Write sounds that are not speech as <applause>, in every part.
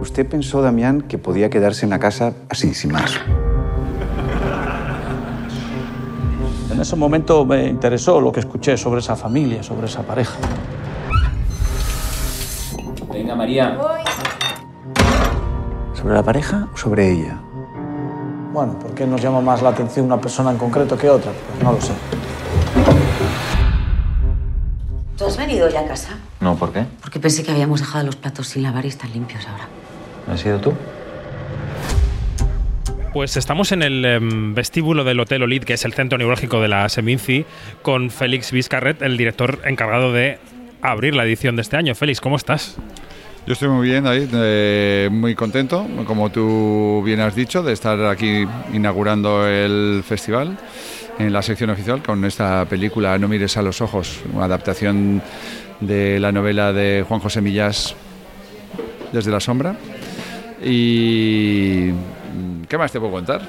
Usted pensó, Damián, que podía quedarse en la casa así, sin más. En ese momento me interesó lo que escuché sobre esa familia, sobre esa pareja. Venga, María. ¿Sobre la pareja o sobre ella? Bueno, ¿por qué nos llama más la atención una persona en concreto que otra? Pues no lo sé. ¿Tú has venido ya a casa? No, ¿por qué? Porque pensé que habíamos dejado los platos sin lavar y están limpios ahora. ¿Has sido tú? Pues estamos en el em, vestíbulo del Hotel Olid, que es el centro neurálgico de la Seminci, con Félix Vizcarret, el director encargado de abrir la edición de este año. Félix, ¿cómo estás? Yo estoy muy bien, David, eh, muy contento, como tú bien has dicho, de estar aquí inaugurando el festival en la sección oficial con esta película No mires a los ojos, una adaptación de la novela de Juan José Millás desde la sombra. Y ¿qué más te puedo contar?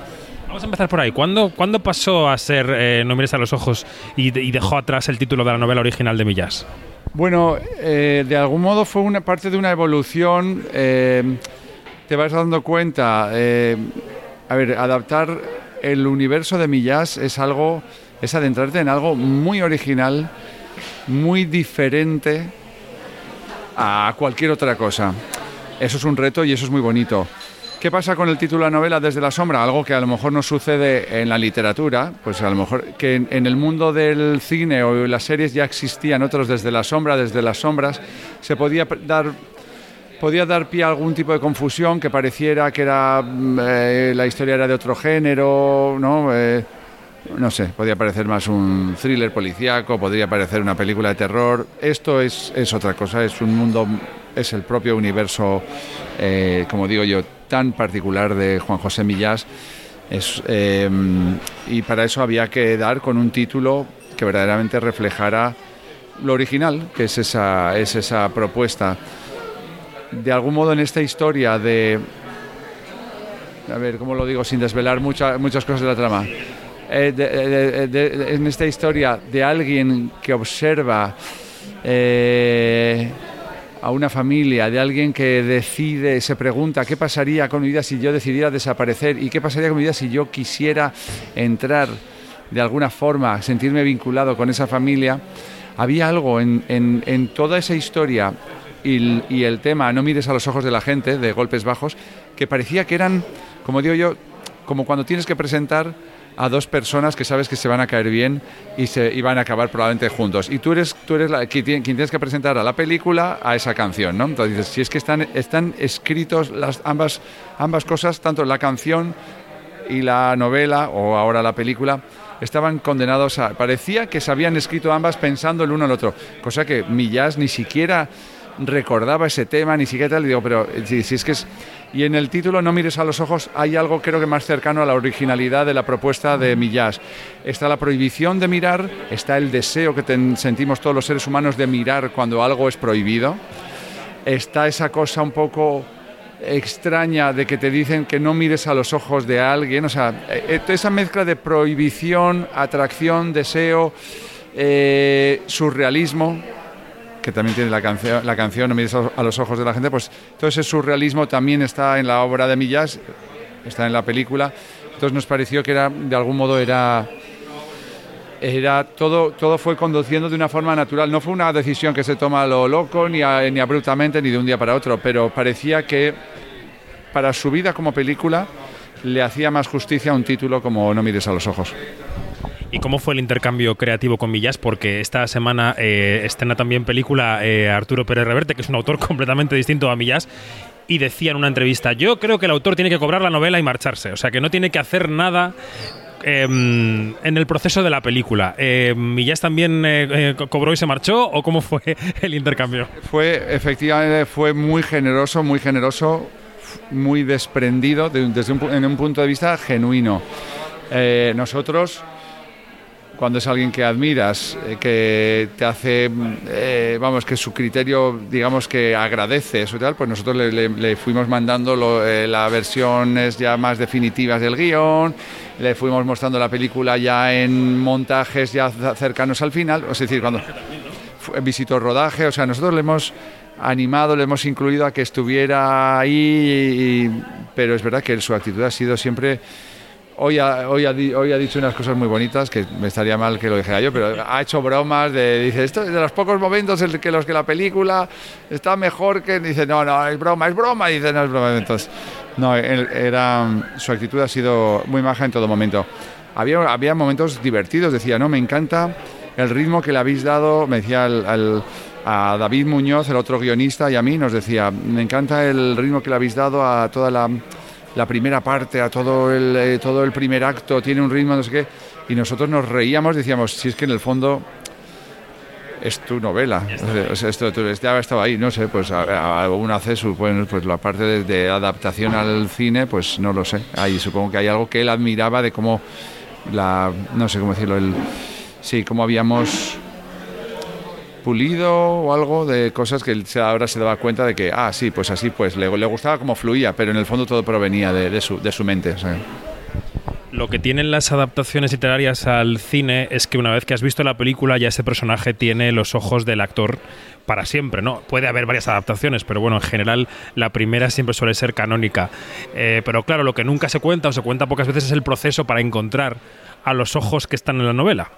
Vamos a empezar por ahí. ¿Cuándo, ¿cuándo pasó a ser eh, No mires a los ojos y, y dejó atrás el título de la novela original de Millás? Bueno, eh, de algún modo fue una parte de una evolución. eh, te vas dando cuenta. a ver, adaptar el universo de Millás es algo, es adentrarte en algo muy original, muy diferente a cualquier otra cosa. Eso es un reto y eso es muy bonito. ¿Qué pasa con el título de la novela desde la sombra? Algo que a lo mejor no sucede en la literatura, pues a lo mejor que en, el mundo del cine o las series ya existían otros desde la sombra, desde las sombras, se podía dar podía dar pie a algún tipo de confusión que pareciera que era mm, eh, la historia era de otro género, ¿no? Eh, no sé, podría parecer más un thriller policíaco, podría parecer una película de terror. Esto es, es otra cosa, es un mundo, es el propio universo, eh, como digo yo, tan particular de Juan José Millás. Eh, y para eso había que dar con un título que verdaderamente reflejara lo original, que es esa, es esa propuesta. De algún modo en esta historia de... A ver, ¿cómo lo digo sin desvelar mucha- muchas cosas de la trama? Eh, de- de- en esta historia de alguien que observa eh, a una familia, de alguien que decide, se pregunta qué pasaría con mi vida si yo decidiera desaparecer y qué pasaría con mi vida si yo quisiera entrar de alguna forma, sentirme vinculado con esa familia. Había algo en, en- en toda esa historia y, y el tema No mires a los ojos de la gente, de golpes bajos, que parecía que eran, como digo yo, como cuando tienes que presentar a dos personas que sabes que se van a caer bien y, se, y van a acabar probablemente juntos. Y tú eres, tú eres la, quien, tiene- quien tienes que presentar a la película a esa canción, ¿no? Entonces dices, si es que están, están escritos las, ambas, ambas cosas, tanto la canción y la novela, o ahora la película, estaban condenados a... Parecía que se habían escrito ambas pensando el uno al otro, cosa que Millás ni siquiera recordaba ese tema, ni siquiera tal, digo, pero eh, si, es que es... Y en el título No mires a los ojos hay algo creo que más cercano a la originalidad de la propuesta de Millás. Está la prohibición de mirar, está el deseo que sentimos todos los seres humanos de mirar cuando algo es prohibido, está esa cosa un poco extraña de que te dicen que no mires a los ojos de alguien, o sea, eh, eh, esa mezcla de prohibición, atracción, deseo, surrealismo, que también tiene la canción, la canción No mires a los ojos de la gente, pues todo ese surrealismo también está en la obra de Millás, está en la película, entonces nos pareció que era, de algún modo era era todo, todo fue conduciendo de una forma natural. No fue una decisión que se toma a lo loco, ni, a- ni abruptamente, ni de un día para otro, pero parecía que para su vida como película le hacía más justicia un título como No mires a los ojos. ¿Y cómo fue el intercambio creativo con Millás? Porque esta semana eh, estrena también película eh, Arturo Pérez Reverte, que es un autor <laughs> completamente distinto a Millás, y decía en una entrevista, yo creo que el autor tiene que cobrar la novela y marcharse, o sea que no tiene que hacer nada eh, en el proceso de la película. Eh, ¿Millás también eh, co- cobró y se marchó o cómo fue <laughs> el intercambio? Fue, efectivamente, fue muy generoso, muy generoso, muy desprendido desde un punto de vista genuino. Eh, nosotros, cuando es alguien que admiras, eh, que te hace, eh, vamos, que su criterio, digamos que agradece eso y tal, pues nosotros le, le- le fuimos mandando lo- eh, las versiones ya más definitivas del guion, le fuimos mostrando la película ya en montajes ya cercanos al final, es decir, cuando fue- visitó rodaje, o sea, nosotros le hemos animado, le hemos incluido a que estuviera ahí, y- pero es verdad que su actitud ha sido siempre... Hoy ha, dicho unas cosas muy bonitas que me estaría mal que lo dijera yo, pero ha hecho bromas de, dice, esto es de los pocos momentos en los que la película está mejor que, dice, no, no, es broma, es broma, dice, no es broma. Entonces, no, su actitud ha sido muy maja en todo momento. Había, momentos divertidos, decía, no, me encanta el ritmo que le habéis dado, me decía al- a David Muñoz, el otro guionista, y a mí nos decía, me encanta el ritmo que le habéis dado a toda la, la primera parte, a todo el, eh, todo el primer acto, tiene un ritmo, no sé qué, y nosotros nos reíamos, decíamos, si es que en el fondo es tu novela, O sea, esto tú- ya estaba ahí, no sé, pues a- a- un acceso, pues, pues la parte de, de adaptación al cine, pues no lo sé, ahí supongo que hay algo que él admiraba de cómo la, no sé cómo decirlo, el, sí, cómo habíamos pulido o algo de cosas que ahora se daba cuenta de que, ah, sí, pues así, pues le, gustaba cómo fluía, pero en el fondo todo provenía de, su, mente. Lo que tienen las adaptaciones literarias al cine es que una vez que has visto la película ya ese personaje tiene los ojos del actor para siempre, ¿no? Puede haber varias adaptaciones, pero bueno, en general la primera siempre suele ser canónica. Eh, pero claro, lo que nunca se cuenta o se cuenta pocas veces es el proceso para encontrar a los ojos que están en la novela.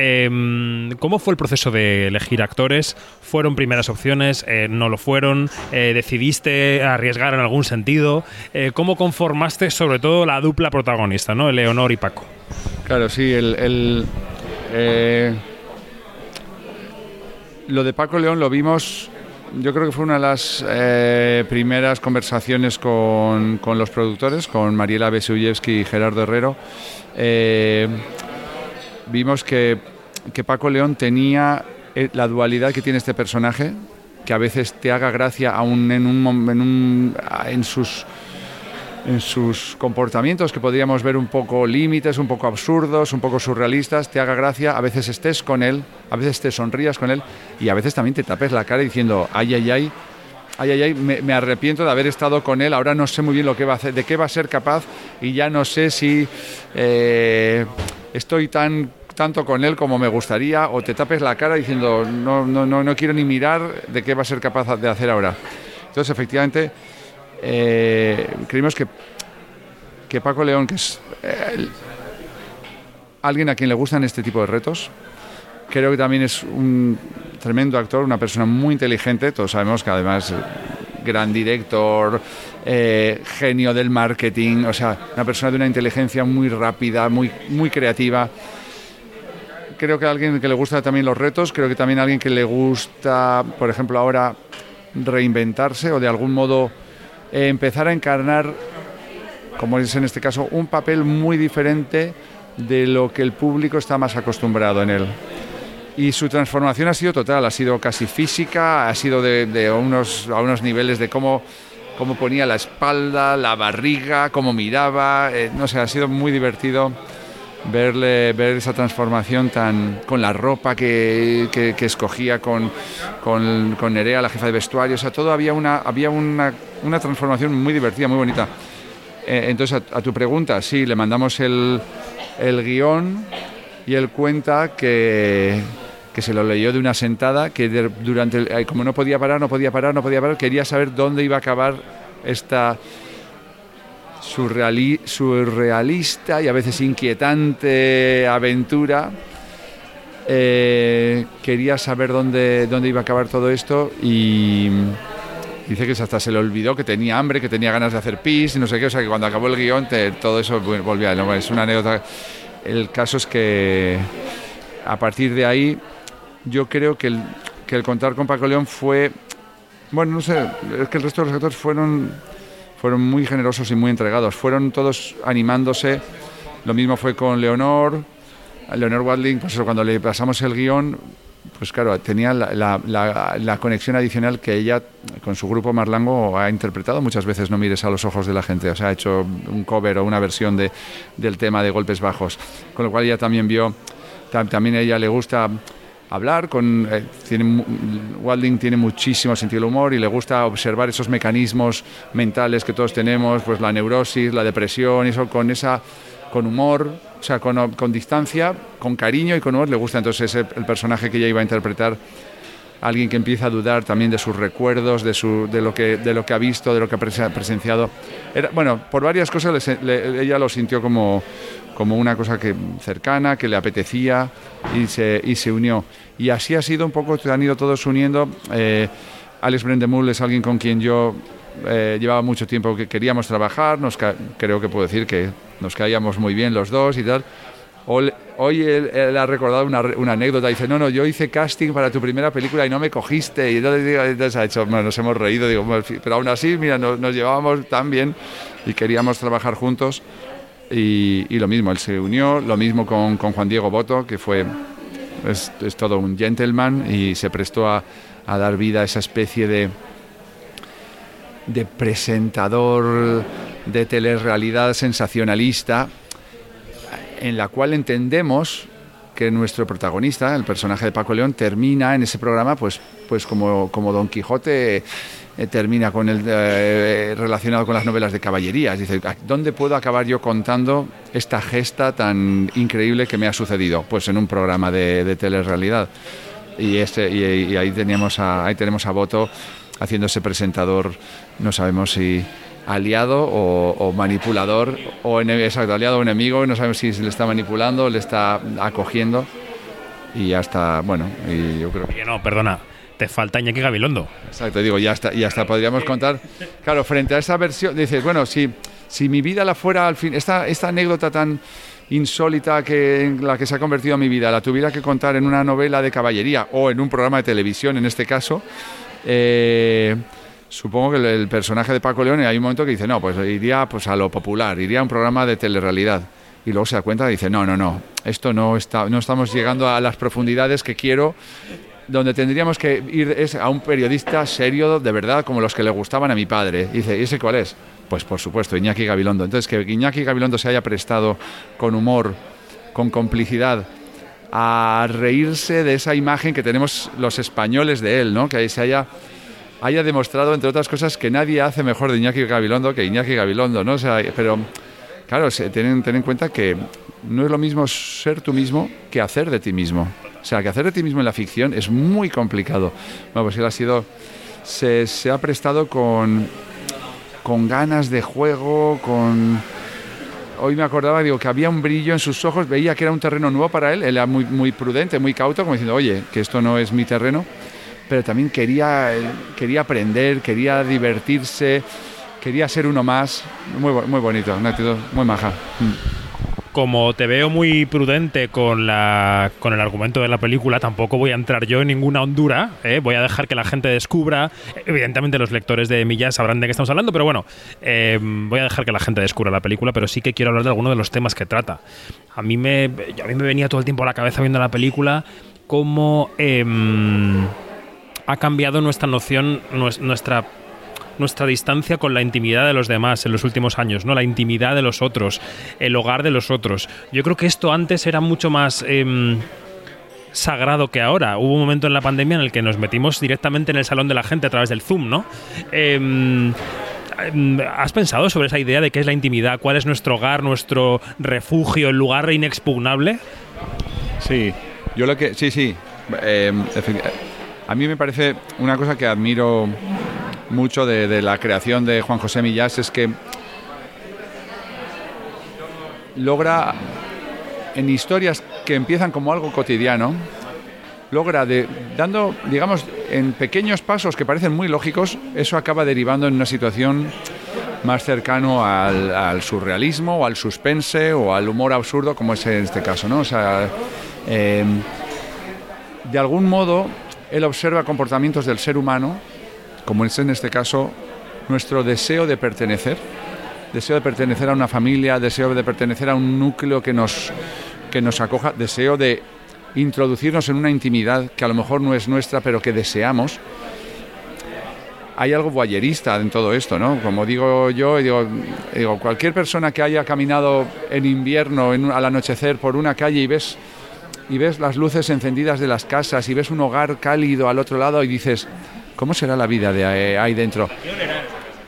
Em, ¿Cómo fue el proceso de elegir actores? ¿Fueron primeras opciones? Eh, ¿No lo fueron? Eh, ¿Decidiste arriesgar en algún sentido? Eh, ¿Cómo conformaste sobre todo la dupla protagonista, ¿no? Leonor y Paco? Claro, sí, el, lo de Paco León lo vimos, yo creo que fue una de las primeras conversaciones con, con los productores, con Mariela Besuyevsky y Gerardo Herrero. Vimos que, que Paco León tenía eh, la dualidad que tiene este personaje, que a veces te haga gracia aún en, un, en, un- en sus en sus comportamientos que podríamos ver un poco límites, un poco absurdos, un poco surrealistas, te haga gracia, a veces estés con él, a veces te sonrías con él y a veces también te tapes la cara diciendo, ay, ay, ay, ay, ay, ay, me, me arrepiento de haber estado con él, ahora no sé muy bien lo que va a hacer, de qué va a ser capaz y ya no sé si eh, estoy tan tanto con él como me gustaría o te tapes la cara diciendo no, no, no, no quiero ni mirar de qué va a ser capaz de hacer ahora. Entonces, efectivamente, eh, creímos que, que Paco León, que es eh, alguien a quien le gustan este tipo de retos, creo que también es un tremendo actor, una persona muy inteligente, todos sabemos que además gran director, eh, genio del marketing, o sea, una persona de una inteligencia muy rápida, muy, muy creativa. Creo que alguien que le gusta también los retos, creo que también alguien que le gusta, por ejemplo, ahora reinventarse o de algún modo eh, empezar a encarnar, como es en este caso, un papel muy diferente de lo que el público está más acostumbrado en él. Y su transformación ha sido total, ha sido casi física, ha sido de, unos, a unos niveles de cómo, cómo ponía la espalda, la barriga, cómo miraba, eh, no sé, ha sido muy divertido verle ver esa transformación tan con la ropa que, que- escogía con, con, con Nerea, la jefa de vestuario, o sea, todo había una, había una, una transformación muy divertida, muy bonita. Eh, entonces, a, tu pregunta, sí, le mandamos el, el guion y él cuenta que, que se lo leyó de una sentada, que durante el- eh, como no podía parar, no podía parar, no podía parar, quería saber dónde iba a acabar esta surreali- surrealista y a veces inquietante aventura. Eh, quería saber dónde, dónde iba a acabar todo esto y dice que hasta se le olvidó que tenía hambre, que tenía ganas de hacer pis y no sé qué, o sea que cuando acabó el guion todo eso volvía, ¿no? es una anécdota. El caso es que a partir de ahí yo creo que el, que el contar con Paco León fue, bueno, no sé, es que el resto de los actores fueron fueron muy generosos y muy entregados. Fueron todos animándose. Lo mismo fue con Leonor. Leonor Wadling, pues cuando le pasamos el guion, pues claro, tenía la, conexión adicional que ella con su grupo Marlango ha interpretado muchas veces No mires a los ojos de la gente. O sea, ha hecho un cover o una versión de, del tema de golpes bajos. Con lo cual ella también vio, tam- también a ella le gusta hablar con eh, tiene Walding tiene muchísimo sentido del humor y le gusta observar esos mecanismos mentales que todos tenemos pues la neurosis la depresión eso con esa con humor o sea con, con distancia con cariño y con humor le gusta entonces el personaje que ella iba a interpretar alguien que empieza a dudar también de sus recuerdos, de, su, de, lo, que, de lo que ha visto, de lo que ha prese- presenciado. Bueno, por varias cosas le se- le- ella lo sintió como, como una cosa que, cercana, que le apetecía y se, y se unió. Y así ha sido un poco, se han ido todos uniendo. Eh, Alex Brendemul es alguien con quien yo eh, llevaba mucho tiempo que queríamos trabajar, nos creo que puedo decir que nos caíamos muy bien los dos y tal. Hoy, hoy él, él ha recordado una, una anécdota. Dice, no, no, yo hice casting para tu primera película y no me cogiste. Y entonces, entonces ha hecho, bueno, nos hemos reído. Digo, pero aún así, mira, nos, nos llevábamos tan bien y queríamos trabajar juntos. Y, lo mismo, él se unió. Lo mismo con, con Juan Diego Boto, que fue es, es todo un gentleman y se prestó a, a dar vida a esa especie de, de presentador de telerrealidad sensacionalista en la cual entendemos que nuestro protagonista, el personaje de Paco León, termina en ese programa pues, pues como, como Don Quijote eh, termina con el eh, relacionado con las novelas de caballerías. Dice, "¿A ¿dónde puedo acabar yo contando esta gesta tan increíble que me ha sucedido? Pues en un programa de, de telerrealidad. Y, este, y ahí, teníamos a, ahí tenemos a Boto haciéndose presentador, no sabemos si aliado o, o manipulador, o exacto, aliado o enemigo, no sabemos si le está manipulando, le está acogiendo. Y ya está, bueno, y yo creo que no, perdona. Te falta Iñaki Gabilondo. Exacto, digo, ya está, y hasta podríamos contar. Claro, frente a esa versión, dices, bueno, si, si mi vida la fuera al fin, esta, esta anécdota tan insólita que en la que se ha convertido mi vida, la tuviera que contar en una novela de caballería o en un programa de televisión, en este caso, eh, supongo que el, personaje de Paco León hay un momento que dice, no, pues iría pues, a lo popular, iría a un programa de telerrealidad. Y luego se da cuenta y dice, no, no, no, esto no, está, no estamos llegando a las profundidades que quiero donde tendríamos que ir es a un periodista serio de verdad, como los que le gustaban a mi padre. Dice, ¿y ese cuál es? Pues por supuesto, Iñaki Gabilondo. Entonces, que Iñaki Gabilondo se haya prestado con humor, con complicidad, a reírse de esa imagen que tenemos los españoles de él, ¿no? Que se haya, haya demostrado, entre otras cosas, que nadie hace mejor de Iñaki Gabilondo que Iñaki Gabilondo, ¿no? O sea, pero, claro, ten, ten en cuenta que no es lo mismo ser tú mismo que hacer de ti mismo. O sea, que hacer de ti mismo en la ficción es muy complicado. Bueno, pues él ha sido... Se, se ha prestado con, con ganas de juego, con... Hoy me acordaba, digo, que había un brillo en sus ojos, veía que era un terreno nuevo para él, él era muy, muy prudente, muy cauto, como diciendo, oye, que esto no es mi terreno, pero también quería, eh, quería aprender, quería divertirse, quería ser uno más, muy, muy bonito, una actitud muy maja. Mm. Como te veo muy prudente con, la, con el argumento de la película, tampoco voy a entrar yo en ninguna hondura. ¿eh? Voy a dejar que la gente descubra. Evidentemente, los lectores de Millas sabrán de qué estamos hablando, pero bueno, eh, voy a dejar que la gente descubra la película, pero sí que quiero hablar de alguno de los temas que trata. A mí me, a mí me venía todo el tiempo a la cabeza viendo la película cómo em, ha cambiado nuestra noción, nues- nuestra nuestra distancia con la intimidad de los demás en los últimos años, ¿no? La intimidad de los otros, el hogar de los otros. Yo creo que esto antes era mucho más em, sagrado que ahora. Hubo un momento en la pandemia en el que nos metimos directamente en el salón de la gente a través del Zoom, ¿no? Em, em, ¿Has pensado sobre esa idea de qué es la intimidad? ¿Cuál es nuestro hogar, nuestro refugio, el lugar inexpugnable? Sí, yo lo que. Sí, sí. eh, a mí me parece una cosa que admiro mucho de, la creación de Juan José Millás es que logra en historias que empiezan como algo cotidiano, logra de, dando, digamos, en pequeños pasos que parecen muy lógicos, eso acaba derivando en una situación más cercano al, al surrealismo o al suspense o al humor absurdo como es en este caso, ¿no? O sea, eh, de algún modo él observa comportamientos del ser humano, como es en este caso nuestro deseo de pertenecer, deseo de pertenecer a una familia, deseo de pertenecer a un núcleo que nos, que nos acoja, deseo de introducirnos en una intimidad que a lo mejor no es nuestra, pero que deseamos. Hay algo guayerista en todo esto, ¿no? Como digo yo, digo, cualquier persona que haya caminado en invierno, al anochecer, por una calle y ves, y ves las luces encendidas de las casas y ves un hogar cálido al otro lado y dices, ¿cómo será la vida de ahí- ahí dentro?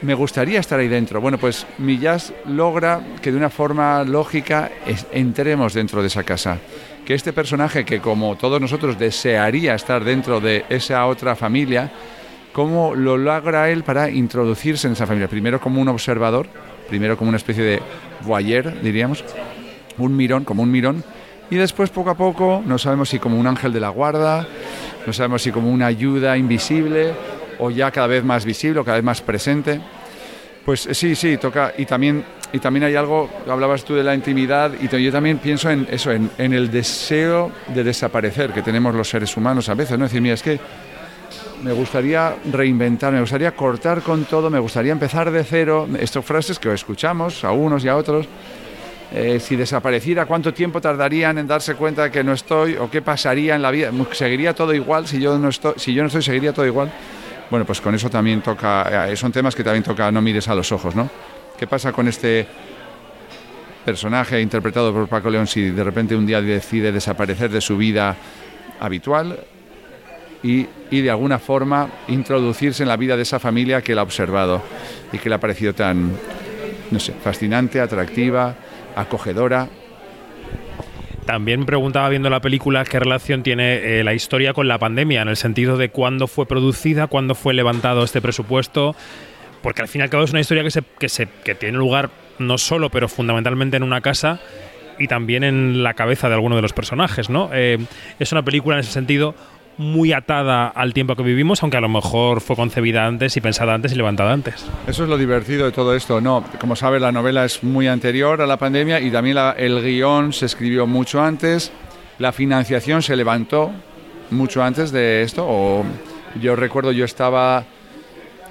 me gustaría estar ahí dentro. Bueno, pues Millás logra que de una forma lógica entremos dentro de esa casa. Que este personaje que como todos nosotros desearía estar dentro de esa otra familia, ¿cómo lo logra él para introducirse en esa familia? Primero como un observador, primero como una especie de voyeur, diríamos, un mirón, como un mirón, y después poco a poco, no sabemos si como un ángel de la guarda, no sabemos si como una ayuda invisible, o ya cada vez más visible, o cada vez más presente. Pues eh, sí, sí, toca. Y también, y también hay algo, hablabas tú de la intimidad, y yo también pienso en eso, en, en el deseo de desaparecer que tenemos los seres humanos a veces, ¿no? Es decir, mira, es que me gustaría reinventar, me gustaría cortar con todo, me gustaría empezar de cero. Estas frases que escuchamos a unos y a otros. Eh, si desapareciera, ¿cuánto tiempo tardarían en darse cuenta de que no estoy? ¿O qué pasaría en la vida? ¿Seguiría todo igual si yo no estoy? Si yo no estoy, ¿seguiría todo igual? Bueno, pues con eso también toca, eh, son temas que también toca no mires a los ojos, ¿no? ¿Qué pasa con este personaje interpretado por Paco León si de repente un día decide desaparecer de su vida habitual y, y de alguna forma introducirse en la vida de esa familia que la ha observado y que le ha parecido tan, no sé, fascinante, atractiva, acogedora? También preguntaba viendo la película qué relación tiene eh, la historia con la pandemia, en el sentido de cuándo fue producida, cuándo fue levantado este presupuesto, porque al fin y al cabo es una historia que, se, que, se, que tiene lugar no solo, pero fundamentalmente en una casa y también en la cabeza de alguno de los personajes, ¿no? Eh, es una película en ese sentido muy atada al tiempo que vivimos, aunque a lo mejor fue concebida antes y pensada antes y levantada antes. Eso es lo divertido de todo esto. No, como sabes, la novela es muy anterior a la pandemia y también el guion se escribió mucho antes. La financiación se levantó mucho antes de esto. Yo recuerdo, yo estaba,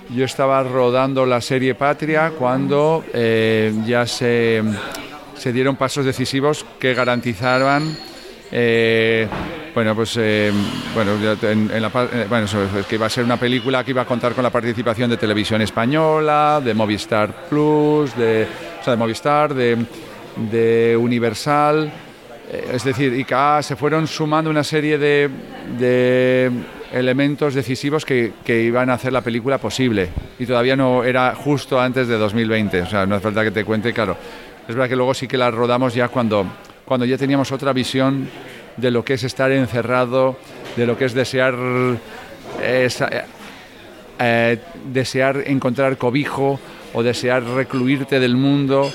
yo estaba rodando la serie Patria cuando eh, ya se, se dieron pasos decisivos que garantizaban eh, bueno, pues eh, bueno, en, en la, eh, bueno, es que iba a ser una película que iba a contar con la participación de Televisión Española, de Movistar Plus, de, Movistar, de, Universal, eh, es decir, ICA se fueron sumando una serie de, elementos decisivos que, que iban a hacer la película posible y todavía no era justo antes de 2020, o sea, no hace falta que te cuente, claro. Es verdad que luego sí que la rodamos ya cuando, cuando ya teníamos otra visión de lo que es estar encerrado, de lo que es desear eh, eh, desear encontrar cobijo o desear recluirte del mundo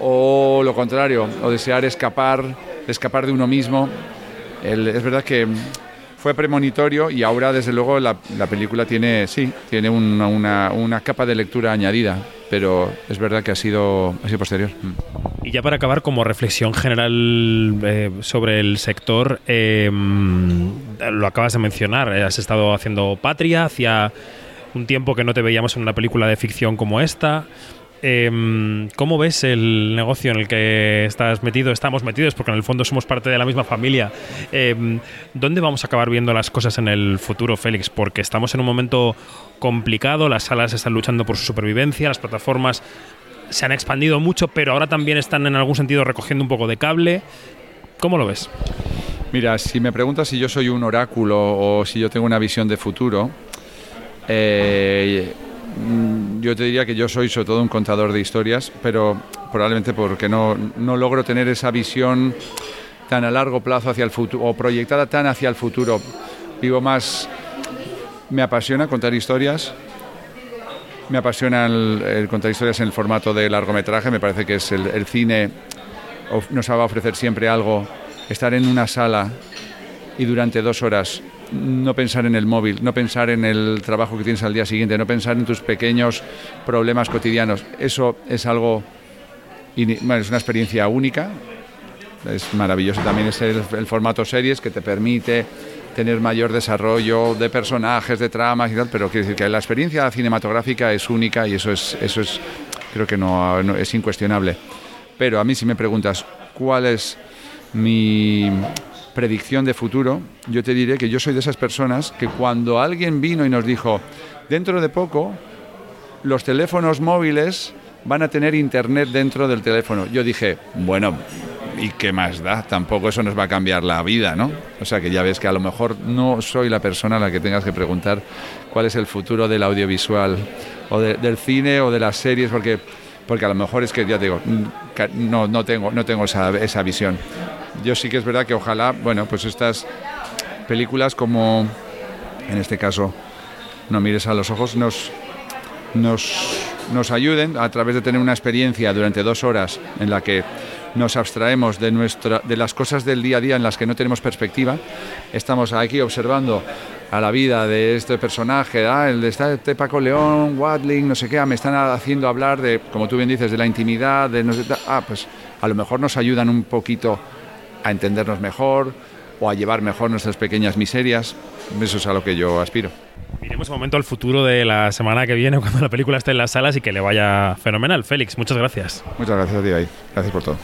o lo contrario, o desear escapar, escapar de uno mismo. El- es verdad que fue premonitorio y ahora desde luego la, la película tiene, sí, tiene una, una- una capa de lectura añadida, pero es verdad que ha sido, ha sido posterior. Y ya para acabar, como reflexión general eh, sobre el sector, eh, lo acabas de mencionar, eh, has estado haciendo Patria, hacía un tiempo que no te veíamos en una película de ficción como esta. Eh, ¿Cómo ves el negocio en el que estás metido? Estamos metidos porque en el fondo somos parte de la misma familia. Eh, ¿Dónde vamos a acabar viendo las cosas en el futuro, Félix? Porque estamos en un momento complicado, las salas están luchando por su supervivencia, las plataformas se han expandido mucho, pero ahora también están en algún sentido recogiendo un poco de cable. ¿Cómo lo ves? Mira, si me preguntas si yo soy un oráculo o si yo tengo una visión de futuro, eh, yo te diría que yo soy sobre todo un contador de historias, pero probablemente porque no, no logro tener esa visión tan a largo plazo hacia el futuro o proyectada tan hacia el futuro. Vivo más, me apasiona contar historias, me apasiona el, contar historias en el formato de largometraje, me parece que es el, cine nos va a ofrecer siempre algo, estar en una sala y durante dos horas no pensar en el móvil, no pensar en el trabajo que tienes al día siguiente, no pensar en tus pequeños problemas cotidianos. Eso es algo, es una experiencia única, es maravilloso también es el, formato series que te permite tener mayor desarrollo de personajes, de tramas y tal, pero quiero decir que la experiencia cinematográfica es única y eso es, eso es creo que no- es incuestionable. Pero a mí si me preguntas cuál es mi predicción de futuro, yo te diré que yo soy de esas personas que cuando alguien vino y nos dijo, dentro de poco los teléfonos móviles van a tener internet dentro del teléfono, yo dije, bueno, ¿y qué más da? Tampoco eso nos va a cambiar la vida, ¿no? O sea que ya ves que a lo mejor no soy la persona a la que tengas que preguntar cuál es el futuro del audiovisual o del cine o de las series, porque, porque a lo mejor es que, ya te digo, no, no tengo, no tengo esa, esa visión. Yo sí que es verdad que ojalá, bueno, pues estas películas como, en este caso, No mires a los ojos, nos, nos, nos ayuden a través de tener una experiencia durante dos horas en la que nos abstraemos de, nuestra, de las cosas del día a día en las que no tenemos perspectiva. Estamos aquí observando a la vida de este personaje, ah, el de este Paco León, Watling, no sé qué, ah, me están haciendo hablar de, como tú bien dices, de la intimidad, de no sé, ah, pues a lo mejor nos ayudan un poquito a entendernos mejor o a llevar mejor nuestras pequeñas miserias. Eso es a lo que yo aspiro. Miremos un momento al futuro de la semana que viene <laughs> cuando la película esté en las salas y que le vaya fenomenal. Félix, muchas gracias. Muchas gracias a ti, Gracias por todo.